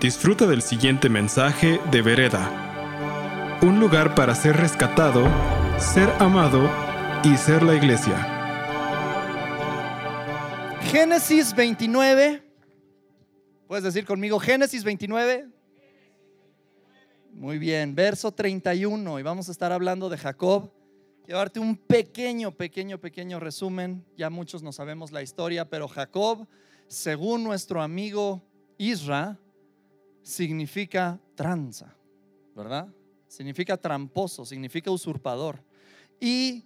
Disfruta del siguiente mensaje de Vereda. Un lugar para ser rescatado, ser amado y ser la iglesia. Génesis 29. ¿Puedes decir conmigo Génesis 29? Muy bien, verso 31 y vamos a estar hablando de Jacob. Llevarte un pequeño, pequeño, pequeño resumen. Ya muchos no sabemos la historia, pero Jacob, según nuestro amigo Isra, significa tranza, ¿verdad? Significa tramposo, significa usurpador. Y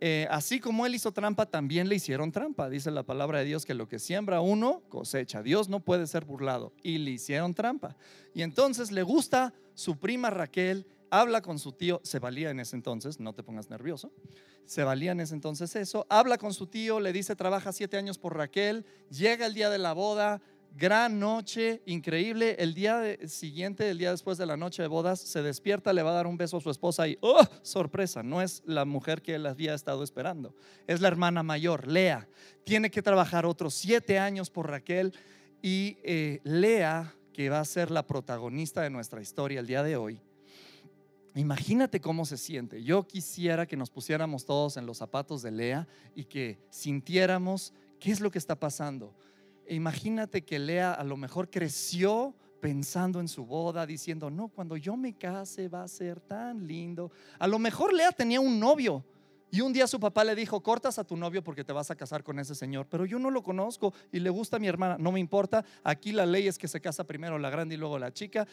eh, así como él hizo trampa, también le hicieron trampa. Dice la palabra de Dios que lo que siembra uno cosecha. Dios no puede ser burlado. Y le hicieron trampa. Y entonces le gusta su prima Raquel, habla con su tío, se valía en ese entonces, no te pongas nervioso. Se valía en ese entonces eso. Habla con su tío, le dice, trabaja siete años por Raquel. Llega el día de la boda, gran noche, increíble. El día siguiente, el día después de la noche de bodas, se despierta, le va a dar un beso a su esposa y, ¡oh! Sorpresa, no es la mujer que él había estado esperando, es la hermana mayor, Lea. Tiene que trabajar otros siete años por Raquel y eh, Lea, que va a ser la protagonista de nuestra historia el día de hoy. Imagínate cómo se siente. Yo quisiera que nos pusiéramos todos en los zapatos de Lea y que sintiéramos qué es lo que está pasando imagínate que Lea a lo mejor creció pensando en su boda, diciendo, no, cuando yo me case va a ser tan lindo. A lo mejor Lea tenía un novio y un día su papá le dijo, cortas a tu novio porque te vas a casar con ese señor, pero yo no lo conozco y le gusta a mi hermana, no me importa, aquí la ley es que se casa primero la grande y luego la chica.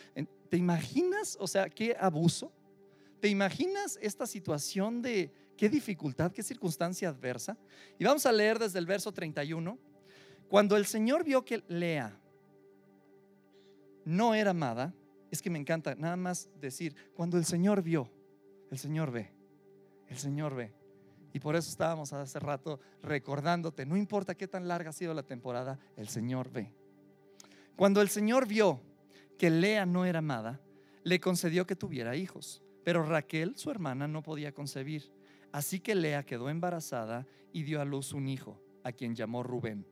¿Te imaginas? O sea, qué abuso. ¿Te imaginas esta situación de qué dificultad, qué circunstancia adversa? Y vamos a leer desde el verso 31 cuando el Señor vio que Lea no era amada, es que me encanta nada más decir, cuando el Señor vio, el Señor ve, el Señor ve. Y por eso estábamos hace rato recordándote, no importa qué tan larga ha sido la temporada, el Señor ve. Cuando el Señor vio que Lea no era amada, le concedió que tuviera hijos, pero Raquel, su hermana, no podía concebir. Así que Lea quedó embarazada y dio a luz un hijo, a quien llamó Rubén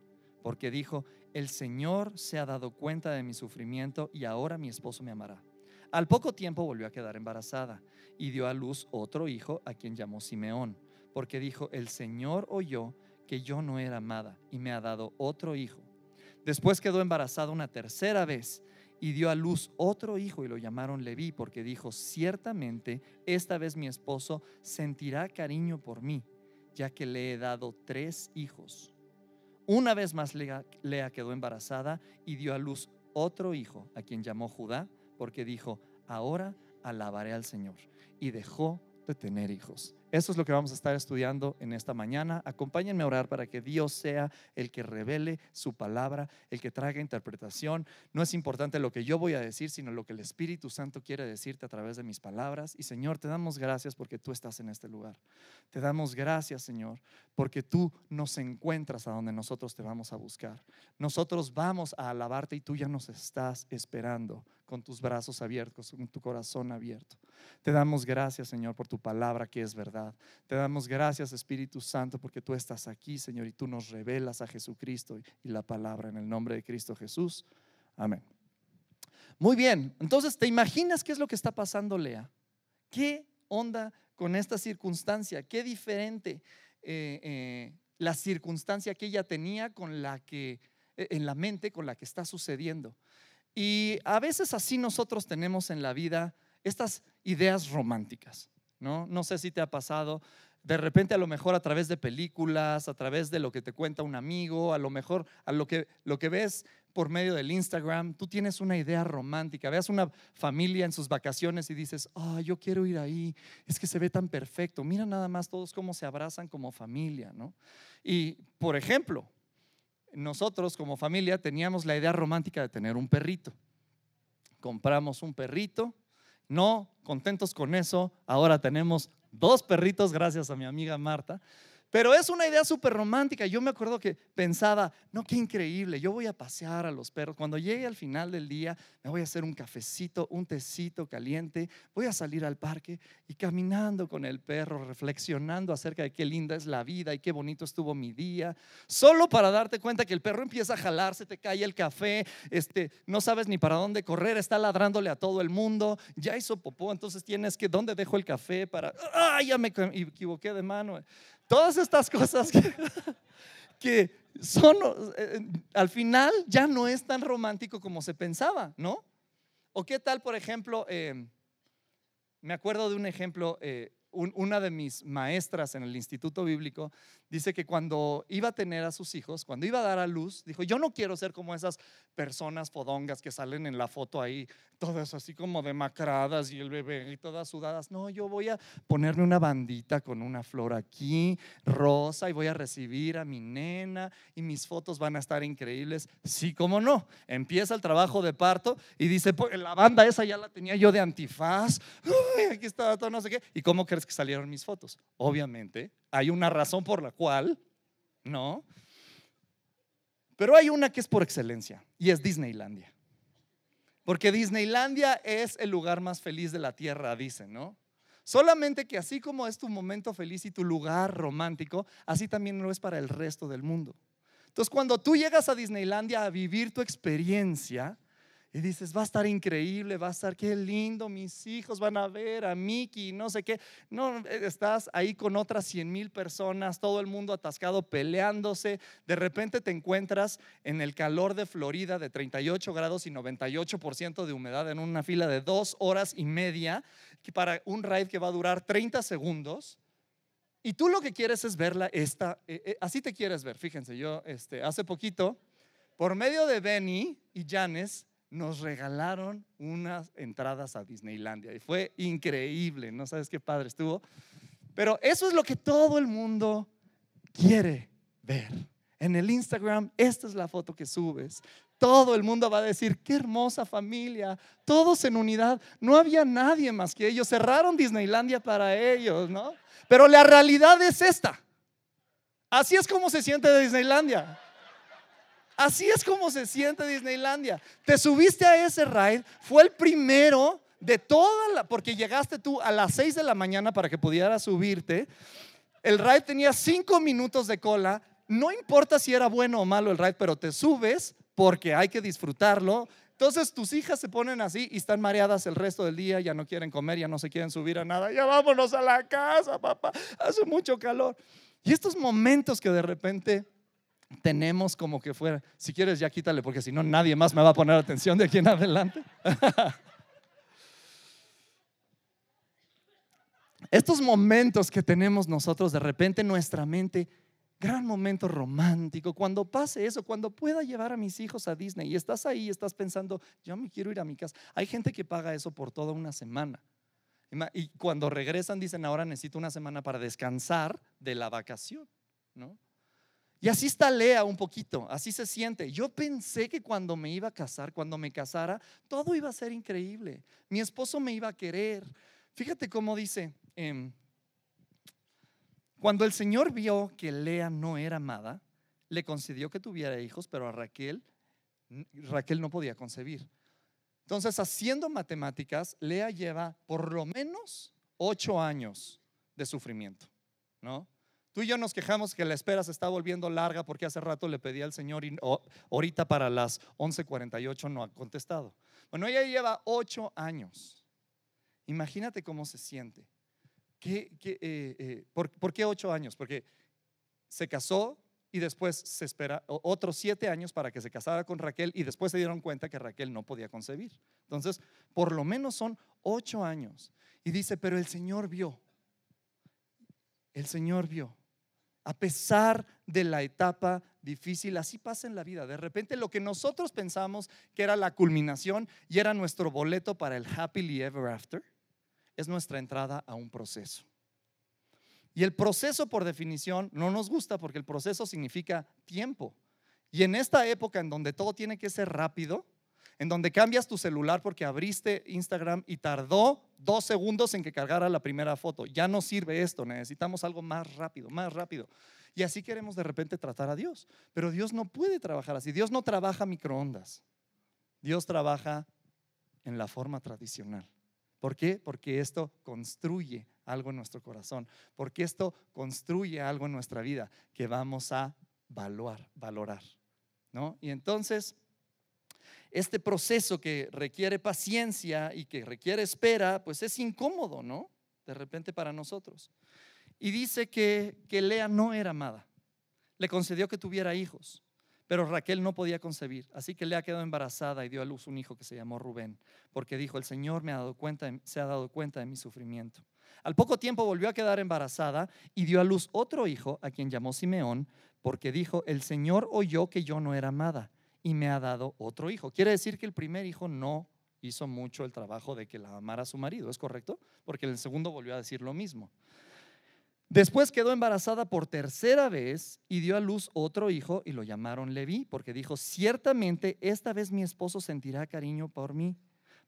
porque dijo, el Señor se ha dado cuenta de mi sufrimiento y ahora mi esposo me amará. Al poco tiempo volvió a quedar embarazada y dio a luz otro hijo a quien llamó Simeón, porque dijo, el Señor oyó que yo no era amada y me ha dado otro hijo. Después quedó embarazada una tercera vez y dio a luz otro hijo y lo llamaron Leví, porque dijo, ciertamente esta vez mi esposo sentirá cariño por mí, ya que le he dado tres hijos. Una vez más Lea, quedó embarazada y dio a luz otro hijo, a quien llamó Judá, porque dijo, ahora alabaré al Señor. Y dejó de tener hijos. Eso es lo que vamos a estar estudiando en esta mañana. Acompáñenme a orar para que Dios sea el que revele su palabra, el que traiga interpretación. No es importante lo que yo voy a decir, sino lo que el Espíritu Santo quiere decirte a través de mis palabras. Y Señor, te damos gracias porque tú estás en este lugar. Te damos gracias, Señor, porque tú nos encuentras a donde nosotros te vamos a buscar. Nosotros vamos a alabarte y tú ya nos estás esperando con tus brazos abiertos, con tu corazón abierto. Te damos gracias, Señor, por tu palabra que es verdad. Te damos gracias, Espíritu Santo, porque tú estás aquí, Señor, y tú nos revelas a Jesucristo y la palabra en el nombre de Cristo Jesús. Amén. Muy bien, entonces, ¿te imaginas qué es lo que está pasando, Lea? ¿Qué onda con esta circunstancia? ¿Qué diferente eh, eh, la circunstancia que ella tenía con la que, eh, en la mente, con la que está sucediendo? Y a veces así nosotros tenemos en la vida estas ideas románticas, ¿no? No sé si te ha pasado, de repente a lo mejor a través de películas, a través de lo que te cuenta un amigo, a lo mejor a lo que, lo que ves por medio del Instagram, tú tienes una idea romántica, veas una familia en sus vacaciones y dices, ah, yo quiero ir ahí, es que se ve tan perfecto, mira nada más todos cómo se abrazan como familia, ¿no? Y, por ejemplo, nosotros como familia teníamos la idea romántica de tener un perrito. Compramos un perrito, no contentos con eso, ahora tenemos dos perritos gracias a mi amiga Marta, Pero es una idea súper romántica. Yo me acuerdo que pensaba, no, qué increíble, yo voy a pasear a los perros. Cuando llegue al final del día, me voy a hacer un cafecito, un tecito caliente, voy a salir al parque y caminando con el perro, reflexionando acerca de qué linda es la vida y qué bonito estuvo mi día. Solo para darte cuenta que el perro empieza a jalarse, te cae el café, este, no sabes ni para dónde correr, está ladrándole a todo el mundo, ya hizo popó, entonces tienes que, ¿dónde dejo el café para, ah, ya me equivoqué de mano? Todas estas cosas que, son, eh, al final ya no es tan romántico como se pensaba, ¿no? ¿O qué tal, por ejemplo, eh, me acuerdo de un ejemplo, eh, una de mis maestras en el Instituto Bíblico dice que cuando iba a tener a sus hijos, cuando iba a dar a luz, dijo, yo no quiero ser como esas personas fodongas que salen en la foto ahí, todas así como demacradas y el bebé y todas sudadas. No, yo voy a ponerme una bandita con una flor aquí, rosa, y voy a recibir a mi nena y mis fotos van a estar increíbles. Sí, cómo no. Empieza el trabajo de parto y dice, pues, la banda esa ya la tenía yo de antifaz. aquí está todo no sé qué. ¿Y cómo crees salieron mis fotos? Obviamente hay una razón por la cual, ¿no? Pero hay una que es por excelencia y es Disneylandia. Porque Disneylandia es el lugar más feliz de la tierra, dicen, ¿no? Solamente que así como es tu momento feliz y tu lugar romántico, así también lo es para el resto del mundo. Entonces, cuando tú llegas a Disneylandia a vivir tu experiencia, y dices, va a estar increíble, va a estar qué lindo, mis hijos van a ver a Mickey, no sé qué. No, estás ahí con otras 100 mil personas, todo el mundo atascado peleándose. De repente te encuentras en el calor de Florida de 38 grados y 98% de humedad en una fila de dos horas y media para un ride que va a durar 30 segundos. Y tú lo que quieres es verla esta, eh, eh, así te quieres ver. Fíjense, yo este, hace poquito, por medio de Benny y Janes, nos regalaron unas entradas a Disneylandia y fue increíble, no sabes qué padre estuvo. Pero eso es lo que todo el mundo quiere ver. En el Instagram, esta es la foto que subes. Todo el mundo va a decir, qué hermosa familia, todos en unidad. No había nadie más que ellos. Cerraron Disneylandia para ellos, ¿no? Pero la realidad es esta. Así es como se siente de Disneylandia. Así es como se siente Disneylandia. Te subiste a ese ride, fue el primero de toda la, porque llegaste tú a las 6 de la mañana para que pudieras subirte. El ride tenía 5 minutos de cola. No importa si era bueno o malo el ride, pero te subes porque hay que disfrutarlo. Entonces tus hijas se ponen así y están mareadas el resto del día, ya no quieren comer, ya no se quieren subir a nada. Ya vámonos a la casa, papá. Hace mucho calor. Y estos momentos que de repente tenemos como que fuera, si quieres ya quítale porque si no nadie más me va a poner atención de aquí en adelante. Estos momentos que tenemos nosotros de repente en nuestra mente, gran momento romántico, cuando pase eso, cuando pueda llevar a mis hijos a Disney y estás ahí, estás pensando, yo me quiero ir a mi casa. Hay gente que paga eso por toda una semana. Y cuando regresan dicen, ahora necesito una semana para descansar de la vacación, ¿no? Y así está Lea un poquito, así se siente. Yo pensé que cuando me iba a casar, cuando me casara, todo iba a ser increíble. Mi esposo me iba a querer. Fíjate cómo dice, em, cuando el Señor vio que Lea no era amada, le concedió que tuviera hijos, pero a Raquel, Raquel no podía concebir. Entonces, haciendo matemáticas, Lea lleva por lo menos ocho años de sufrimiento, ¿no? Tú y yo nos quejamos que la espera se está volviendo larga porque hace rato le pedí al Señor y ahorita para las 11:48 no ha contestado. Bueno, ella lleva ocho años. Imagínate cómo se siente. ¿Qué, eh, eh, por, qué ocho años? Porque se casó y después se espera otros siete años para que se casara con Raquel y después se dieron cuenta que Raquel no podía concebir. Entonces, por lo menos son ocho años. Y dice, pero el Señor vio. El Señor vio a pesar de la etapa difícil, así pasa en la vida. De repente lo que nosotros pensamos que era la culminación y era nuestro boleto para el happily ever after, es nuestra entrada a un proceso. Y el proceso por definición no nos gusta porque el proceso significa tiempo. Y en esta época en donde todo tiene que ser rápido, en donde cambias tu celular porque abriste Instagram y tardó dos segundos en que cargara la primera foto. Ya no sirve esto, necesitamos algo más rápido, más rápido. Y así queremos de repente tratar a Dios. Pero Dios no puede trabajar así. Dios no trabaja microondas. Dios trabaja en la forma tradicional. ¿Por qué? Porque esto construye algo en nuestro corazón. Porque esto construye algo en nuestra vida que vamos a valorar, valorar. ¿no? Y entonces este proceso que requiere paciencia y que requiere espera, pues es incómodo, ¿no? De repente para nosotros. Y dice que, que Lea no era amada. Le concedió que tuviera hijos, pero Raquel no podía concebir. Así que Lea quedó embarazada y dio a luz un hijo que se llamó Rubén, porque dijo, el Señor me ha dado cuenta, se ha dado cuenta de mi sufrimiento. Al poco tiempo volvió a quedar embarazada y dio a luz otro hijo, a quien llamó Simeón, porque dijo, el Señor oyó que yo no era amada y me ha dado otro hijo. Quiere decir que el primer hijo no hizo mucho el trabajo de que la amara a su marido, ¿es correcto? Porque el segundo volvió a decir lo mismo. Después quedó embarazada por tercera vez y dio a luz otro hijo y lo llamaron Leví, porque dijo, ciertamente esta vez mi esposo sentirá cariño por mí,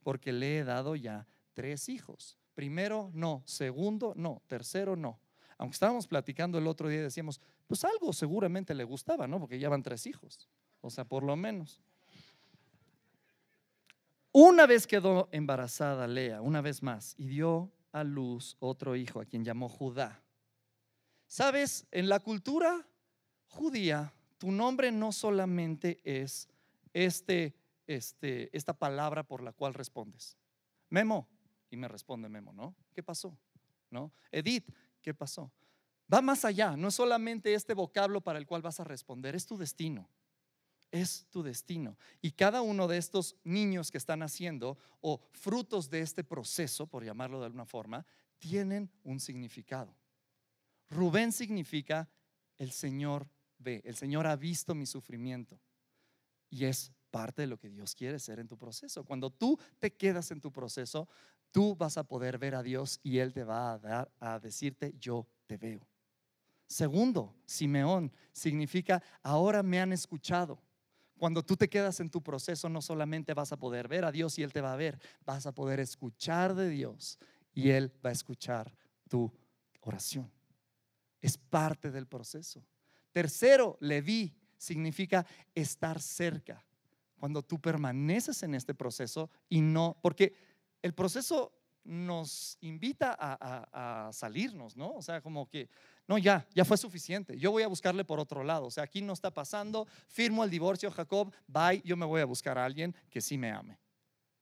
porque le he dado ya tres hijos. Primero, no. Segundo, no. Tercero, no. Aunque estábamos platicando el otro día, decíamos, pues algo seguramente le gustaba, ¿no? Porque ya van tres hijos. O sea, por lo menos. Una vez quedó embarazada Lea, una vez más, y dio a luz otro hijo a quien llamó Judá. Sabes, en la cultura judía, tu nombre no solamente es este, este, esta palabra por la cual respondes. Memo, y me responde Memo, ¿no? ¿Qué pasó? ¿No? Edith, ¿qué pasó? Va más allá, no es solamente este vocablo para el cual vas a responder, es tu destino es tu destino. Y cada uno de estos niños que están haciendo o frutos de este proceso, por llamarlo de alguna forma, tienen un significado. Rubén significa el Señor ve, el Señor ha visto mi sufrimiento. Y es parte de lo que Dios quiere ser en tu proceso. Cuando tú te quedas en tu proceso, tú vas a poder ver a Dios y Él te va a dar a decirte, yo te veo. Segundo, Simeón significa, ahora me han escuchado. Cuando tú te quedas en tu proceso, no solamente vas a poder ver a Dios y Él te va a ver, vas a poder escuchar de Dios y Él va a escuchar tu oración. Es parte del proceso. Tercero, Leví significa estar cerca. Cuando tú permaneces en este proceso y no, porque el proceso nos invita a, salirnos, ¿no? O sea, como que no, ya, ya fue suficiente. Yo voy a buscarle por otro lado. O sea, aquí no está pasando. Firmo el divorcio, Jacob. Bye, yo me voy a buscar a alguien que sí me ame.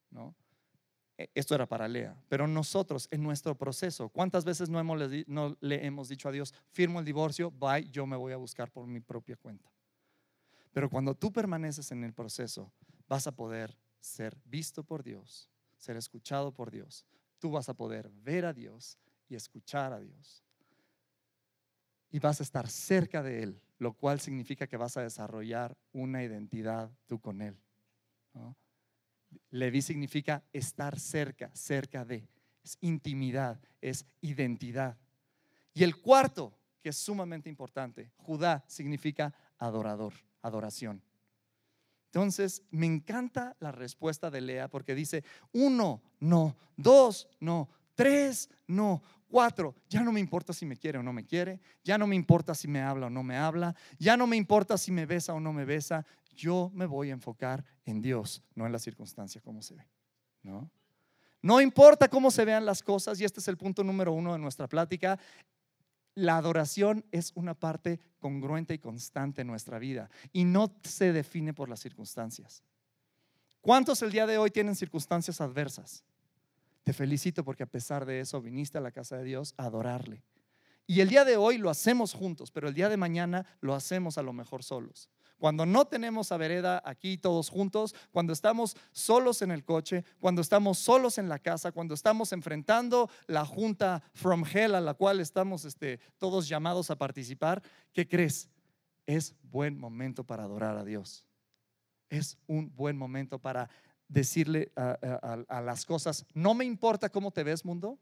¿No? E, esto era para Lea. Pero nosotros, en nuestro proceso, ¿cuántas veces no, hemos, no le hemos dicho a Dios, firmo el divorcio, bye, yo me voy a buscar por mi propia cuenta? Pero cuando tú permaneces en el proceso, vas a poder ser visto por Dios, ser escuchado por Dios. Tú vas a poder ver a Dios y escuchar a Dios y vas a estar cerca de Él, lo cual significa que vas a desarrollar una identidad tú con Él. Levi significa estar cerca, cerca de. Es intimidad, es identidad. Y el cuarto, que es sumamente importante, Judá significa adorador, adoración. Entonces, me encanta la respuesta de Lea porque dice, uno, no, dos, no, tres, no, Cuatro, ya no me importa si me quiere o no me quiere, ya no me importa si me habla o no me habla, ya no me importa si me besa o no me besa, yo me voy a enfocar en Dios, no en la circunstancia como se ve. ¿no? no importa cómo se vean las cosas, y este es el punto número uno de nuestra plática, la adoración es una parte congruente y constante en nuestra vida y no se define por las circunstancias. ¿Cuántos el día de hoy tienen circunstancias adversas? Te felicito porque a pesar de eso viniste a la casa de Dios a adorarle. Y el día de hoy lo hacemos juntos, pero el día de mañana lo hacemos a lo mejor solos. Cuando no tenemos a vereda aquí todos juntos, cuando estamos solos en el coche, cuando estamos solos en la casa, cuando estamos enfrentando la junta from hell a la cual estamos este, todos llamados a participar, ¿qué crees? Es buen momento para adorar a Dios. Es un buen momento para decirle a, las cosas, no me importa cómo te ves mundo,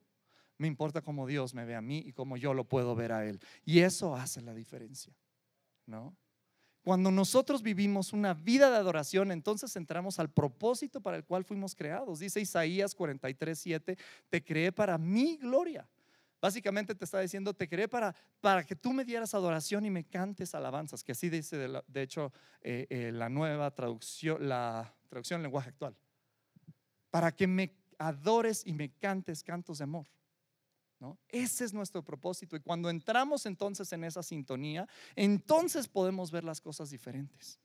me importa cómo Dios me ve a mí y cómo yo lo puedo ver a Él. Y eso hace la diferencia, ¿no? Cuando nosotros vivimos una vida de adoración, entonces entramos al propósito para el cual fuimos creados. Dice Isaías 43, 7, te creé para mi gloria. Básicamente te está diciendo, te creé para, para que tú me dieras adoración y me cantes alabanzas, que así dice de, hecho eh, eh, la nueva traducción, la traducción en lenguaje actual. Para que me adores y me cantes cantos de amor. Ese es nuestro propósito. Y cuando entramos entonces en esa sintonía, entonces podemos ver las cosas diferentes.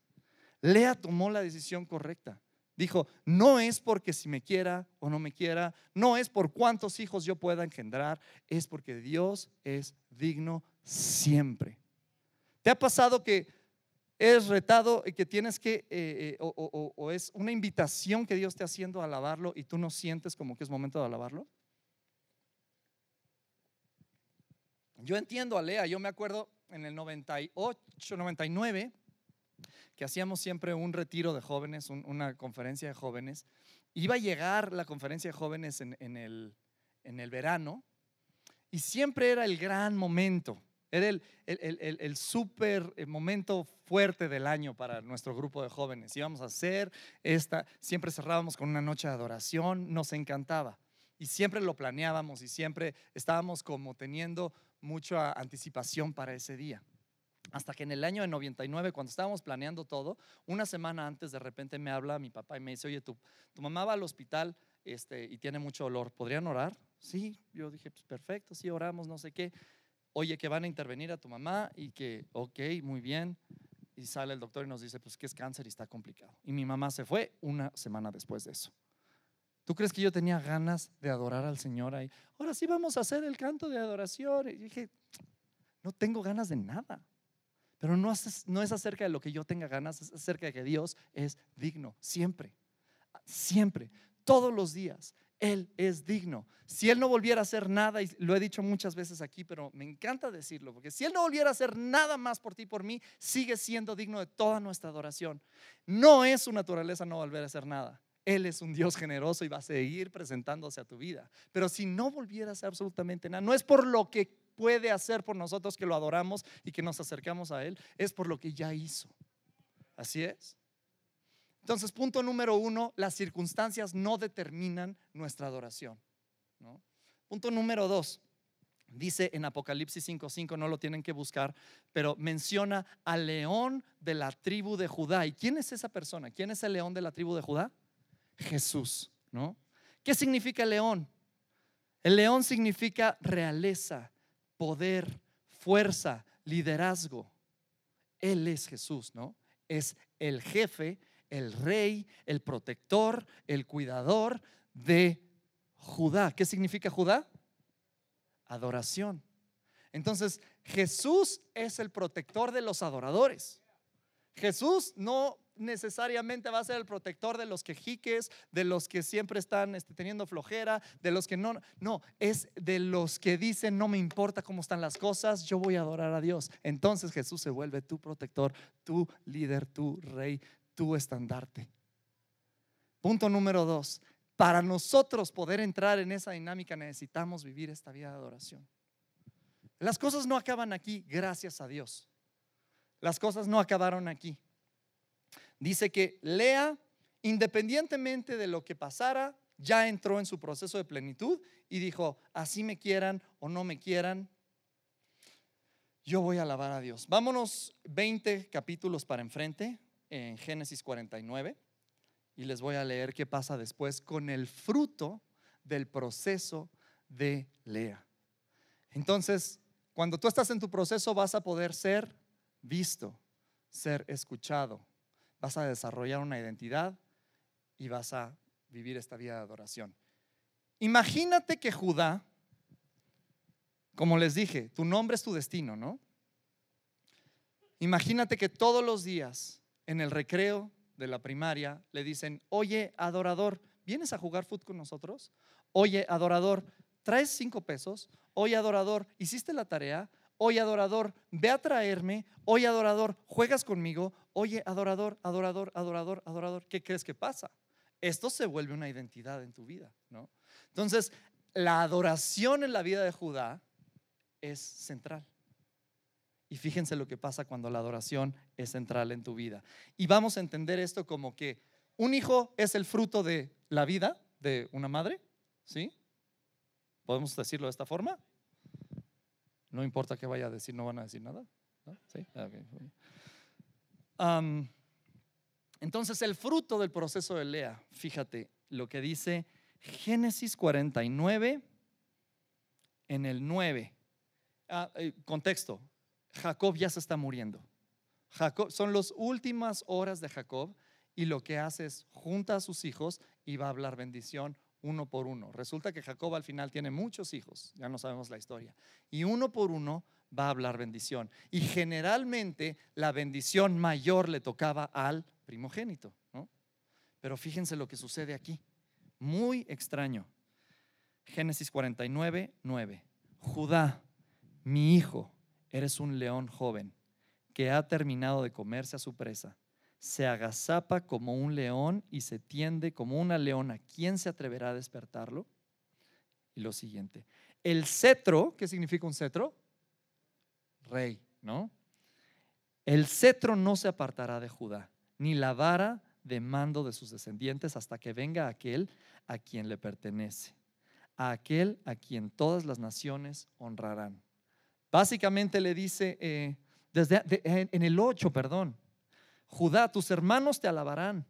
Lea tomó la decisión correcta. Dijo, no es porque si me quiera o no me quiera, no es por cuántos hijos yo pueda engendrar, es porque Dios es digno siempre. ¿Te ha pasado que es retado y que tienes que, eh, eh, o, o es una invitación que Dios te haciendo a alabarlo y tú no sientes como que es momento de alabarlo? Yo entiendo a Lea, yo me acuerdo en el 98, 99, que hacíamos siempre un retiro de jóvenes, una conferencia de jóvenes. Iba a llegar la conferencia de jóvenes en, el, en el verano y siempre era el gran momento, era el, el, el, el súper eh, momento fuerte del año para nuestro grupo de jóvenes. Íbamos a hacer esta, siempre cerrábamos con una noche de adoración, nos encantaba. Y siempre lo planeábamos y siempre estábamos como teniendo mucha anticipación para ese día. Hasta que en el año de 99, cuando estábamos planeando todo, una semana antes de repente me habla mi papá y me dice, oye, tu, tu mamá va al hospital este, y tiene mucho olor, ¿podrían orar? Sí, yo dije, pues perfecto, sí, oramos, no sé qué. Oye, que van a intervenir a tu mamá y que, ok, muy bien. Y sale el doctor y nos dice, pues que es cáncer y está complicado. Y mi mamá se fue una semana después de eso. ¿Tú crees que yo tenía ganas de adorar al Señor ahí? Ahora sí vamos a hacer el canto de adoración. Y dije, no tengo ganas de nada. Pero no es, no es acerca de lo que yo tenga ganas, es acerca de que Dios es digno, siempre, siempre, todos los días. Él es digno. Si Él no volviera a hacer nada, y lo he dicho muchas veces aquí, pero me encanta decirlo, porque si Él no volviera a hacer nada más por ti, por mí, sigue siendo digno de toda nuestra adoración. No es su naturaleza no volver a hacer nada. Él es un Dios generoso y va a seguir presentándose a tu vida. Pero si no volviera a absolutamente nada, no es por lo que puede hacer por nosotros que lo adoramos y que nos acercamos a Él, es por lo que ya hizo. Así es. Entonces, punto número uno, las circunstancias no determinan nuestra adoración. Punto número dos, dice en Apocalipsis 5:5, no lo tienen que buscar, pero menciona al león de la tribu de Judá. ¿Y quién es esa persona? ¿Quién es el león de la tribu de Judá? Jesús, ¿no? ¿Qué significa león? El león significa realeza, poder, fuerza, liderazgo. Él es Jesús, ¿no? Es el jefe, el rey, el protector, el cuidador de Judá. ¿Qué significa Judá? Adoración. Entonces, Jesús es el protector de los adoradores. Jesús no necesariamente va a ser el protector de los quejiques, de los que siempre están este, teniendo flojera, de los que no, no, es de los que dicen no me importa cómo están las cosas, yo voy a adorar a Dios. Entonces Jesús se vuelve tu protector, tu líder, tu rey, tu estandarte. Punto número dos, para nosotros poder entrar en esa dinámica necesitamos vivir esta vida de adoración. Las cosas no acaban aquí, gracias a Dios. Las cosas no acabaron aquí dice que Lea, independientemente de lo que pasara, ya entró en su proceso de plenitud y dijo, así me quieran o no me quieran, yo voy a alabar a Dios. Vámonos 20 capítulos para enfrente en Génesis 49 y les voy a leer qué pasa después con el fruto del proceso de Lea. Entonces, cuando tú estás en tu proceso vas a poder ser visto, ser escuchado, vas a desarrollar una identidad y vas a vivir esta vida de adoración. Imagínate que Judá, como les dije, tu nombre es tu destino, ¿no? Imagínate que todos los días en el recreo de la primaria le dicen, oye, adorador, ¿vienes a jugar fútbol con nosotros? Oye, adorador, ¿traes cinco pesos? Oye, adorador, ¿hiciste la tarea? Oye, adorador, ve a traerme. Oye, adorador, juegas conmigo. Oye, adorador, adorador, adorador, adorador. ¿Qué crees que pasa? Esto se vuelve una identidad en tu vida, ¿no? Entonces, la adoración en la vida de Judá es central. Y fíjense lo que pasa cuando la adoración es central en tu vida. Y vamos a entender esto como que un hijo es el fruto de la vida de una madre, ¿sí? ¿Podemos decirlo de esta forma? No importa que vaya a decir, no van a decir nada. ¿Sí? entonces, el fruto del proceso de Lea, fíjate lo que dice Génesis 49 en el 9. Ah, eh, contexto, Jacob ya se está muriendo. Jacob, son las últimas horas de Jacob y lo que hace es junta a sus hijos y va a hablar bendición uno por uno. Resulta que Jacob al final tiene muchos hijos, ya no sabemos la historia. Y uno por uno va a hablar bendición. Y generalmente la bendición mayor le tocaba al primogénito. Pero fíjense lo que sucede aquí. Muy extraño. Génesis 49, 9. Judá, mi hijo, eres un león joven que ha terminado de comerse a su presa se agazapa como un león y se tiende como una leona. ¿Quién se atreverá a despertarlo? Y lo siguiente, el cetro, ¿qué significa un cetro? Rey, ¿no? El cetro no se apartará de Judá, ni la vara de mando de sus descendientes hasta que venga aquel a quien le pertenece, a aquel a quien todas las naciones honrarán. Básicamente le dice, eh, desde, en el 8, perdón, Judá, tus hermanos te alabarán,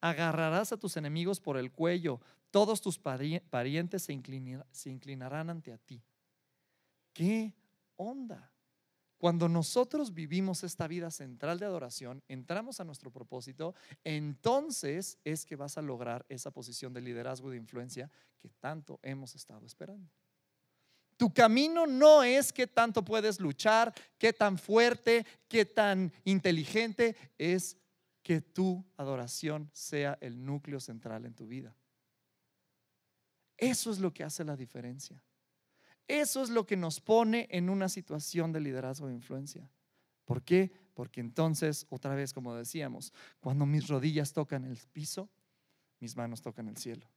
agarrarás a tus enemigos por el cuello, todos tus parientes se, inclinarán ante a ti. ¿Qué onda? Cuando nosotros vivimos esta vida central de adoración, entramos a nuestro propósito, entonces es que vas a lograr esa posición de liderazgo y de influencia que tanto hemos estado esperando. Tu camino no es qué tanto puedes luchar, qué tan fuerte, qué tan inteligente, es que tu adoración sea el núcleo central en tu vida. Eso es lo que hace la diferencia. Eso es lo que nos pone en una situación de liderazgo e influencia. ¿Por qué? Porque entonces, otra vez, como decíamos, cuando mis rodillas tocan el piso, mis manos tocan el cielo.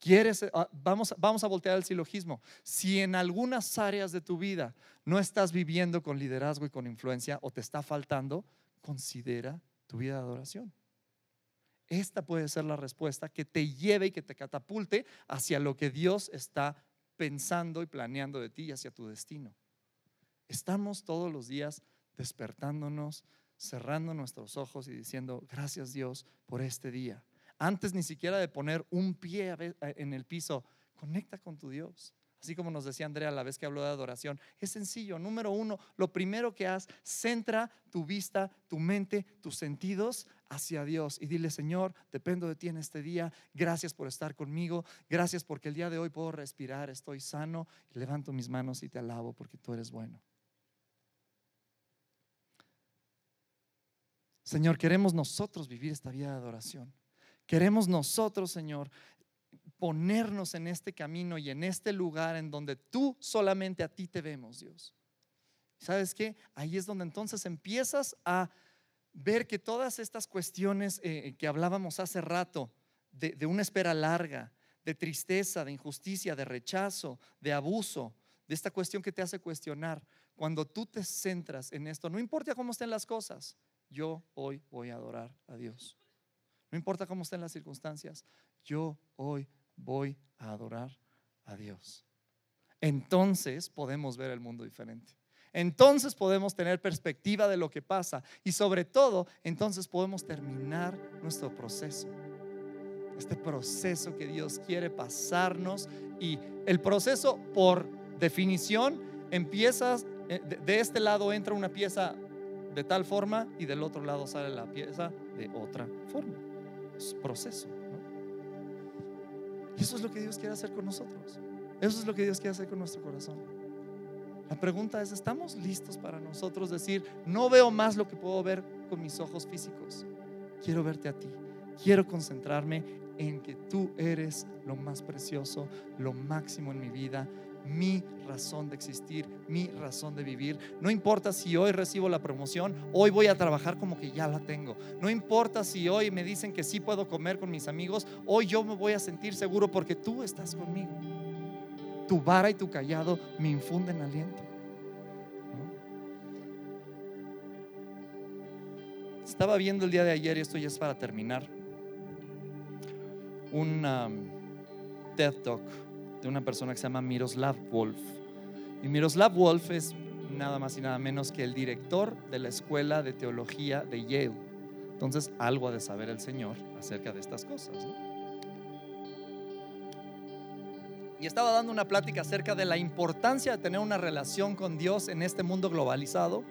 Quieres, ah, vamos, vamos a voltear el silogismo. Si en algunas áreas de tu vida no estás viviendo con liderazgo y con influencia o te está faltando, considera tu vida de adoración. Esta puede ser la respuesta que te lleve y que te catapulte hacia lo que Dios está pensando y planeando de ti y hacia tu destino. Estamos todos los días despertándonos, cerrando nuestros ojos y diciendo, gracias Dios por este día antes ni siquiera de poner un pie en el piso, conecta con tu Dios. Así como nos decía Andrea la vez que habló de adoración, es sencillo. Número uno, lo primero que haz, centra tu vista, tu mente, tus sentidos hacia Dios y dile, Señor, dependo de ti en este día. Gracias por estar conmigo. Gracias porque el día de hoy puedo respirar, estoy sano. levanto mis manos y te alabo porque tú eres bueno. Señor, queremos nosotros vivir esta vida de adoración. Queremos nosotros, Señor, ponernos en este camino y en este lugar en donde tú solamente a ti te vemos, Dios. ¿Sabes qué? Ahí es donde entonces empiezas a ver que todas estas cuestiones eh, que hablábamos hace rato, de una espera larga, de tristeza, de injusticia, de rechazo, de abuso, de esta cuestión que te hace cuestionar, cuando tú te centras en esto, no importa cómo estén las cosas, yo hoy voy a adorar a Dios. No importa cómo estén las circunstancias, yo hoy voy a adorar a Dios. Entonces podemos ver el mundo diferente. Entonces podemos tener perspectiva de lo que pasa y sobre todo, entonces podemos terminar nuestro proceso. Este proceso que Dios quiere pasarnos y el proceso por definición empieza, eh, de este lado entra una pieza de tal forma y del otro lado sale la pieza de otra forma proceso. eso es lo que Dios quiere hacer con nosotros. Eso es lo que Dios quiere hacer con nuestro corazón. La pregunta es, ¿estamos listos para nosotros decir, no veo más lo que puedo ver con mis ojos físicos? Quiero verte a ti. Quiero concentrarme en que tú eres lo más precioso, lo máximo en mi vida, mi razón de existir, mi razón de vivir. No importa si hoy recibo la promoción, hoy voy a trabajar como que ya la tengo. No importa si hoy me dicen que sí puedo comer con mis amigos, hoy yo me voy a sentir seguro porque tú estás conmigo. Tu vara y tu callado me infunden aliento. Estaba viendo el día de ayer, y esto ya es para terminar, un um, TED Talk de una persona que se llama Miroslav Wolf y Miroslav Wolf es nada más y nada menos que el director de la Escuela de Teología de Yale. Entonces, algo ha de saber el Señor acerca de estas cosas. Y estaba dando una plática acerca de la importancia de tener una relación con Dios en este mundo globalizado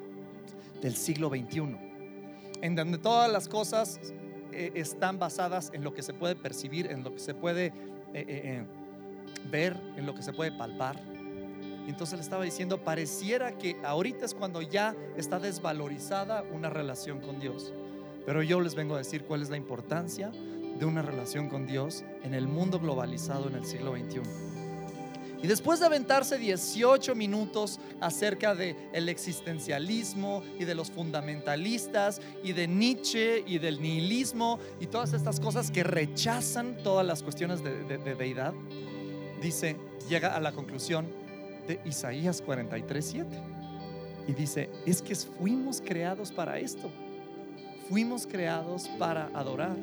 del siglo XXI, en donde todas las cosas eh, están basadas en lo que se puede percibir, en lo que se puede eh, eh, ver, en lo que se puede palpar. Entonces le estaba diciendo, pareciera que ahorita es cuando ya está desvalorizada una relación con Dios. Pero yo les vengo a decir cuál es la importancia de una relación con Dios en el mundo globalizado en el siglo XXI. Y después de aventarse 18 minutos acerca del el existencialismo y de los fundamentalistas y de Nietzsche y del nihilismo y todas estas cosas que rechazan todas las cuestiones de deidad, dice, llega a la conclusión Isaías 43, 7. Y dice, es que fuimos creados para esto. Fuimos creados para adorar.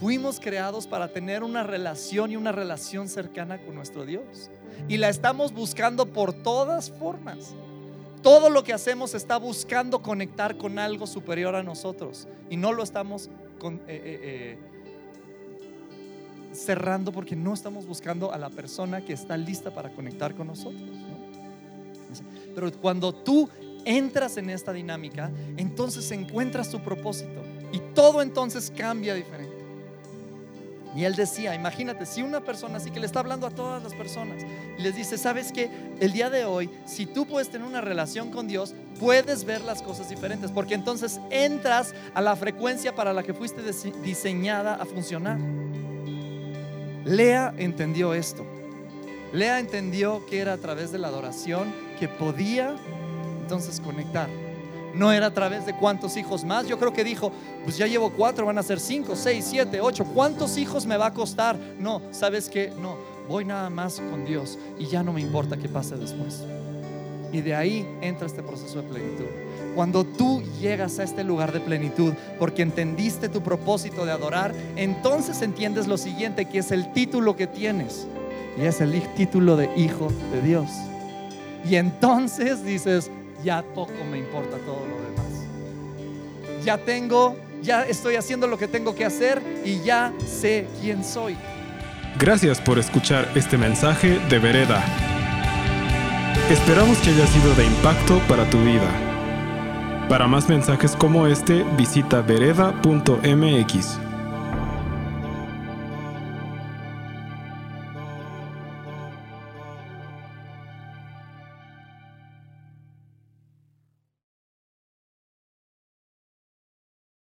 Fuimos creados para tener una relación y una relación cercana con nuestro Dios. Y la estamos buscando por todas formas. Todo lo que hacemos está buscando conectar con algo superior a nosotros. Y no lo estamos eh, eh, eh, cerrando porque no estamos buscando a la persona que está lista para conectar con nosotros. Pero cuando tú entras en esta dinámica, entonces encuentras tu propósito y todo entonces cambia diferente. Y él decía, imagínate, si una persona así que le está hablando a todas las personas y les dice, ¿sabes que El día de hoy, si tú puedes tener una relación con Dios, puedes ver las cosas diferentes, porque entonces entras a la frecuencia para la que fuiste diseñada a funcionar. Lea entendió esto. Lea entendió que era a través de la adoración que podía entonces conectar. No era a través de cuántos hijos más. Yo creo que dijo, pues ya llevo cuatro, van a ser cinco, seis, siete, ocho. ¿Cuántos hijos me va a costar? No, ¿sabes qué? No, voy nada más con Dios y ya no me importa qué pase después. Y de ahí entra este proceso de plenitud. Cuando tú llegas a este lugar de plenitud porque entendiste tu propósito de adorar, entonces entiendes lo siguiente, que es el título que tienes. Y es el título de hijo de Dios. Y entonces dices, ya poco me importa todo lo demás. Ya tengo, ya estoy haciendo lo que tengo que hacer y ya sé quién soy. Gracias por escuchar este mensaje de Vereda. Esperamos que haya sido de impacto para tu vida. Para más mensajes como este, visita vereda.mx.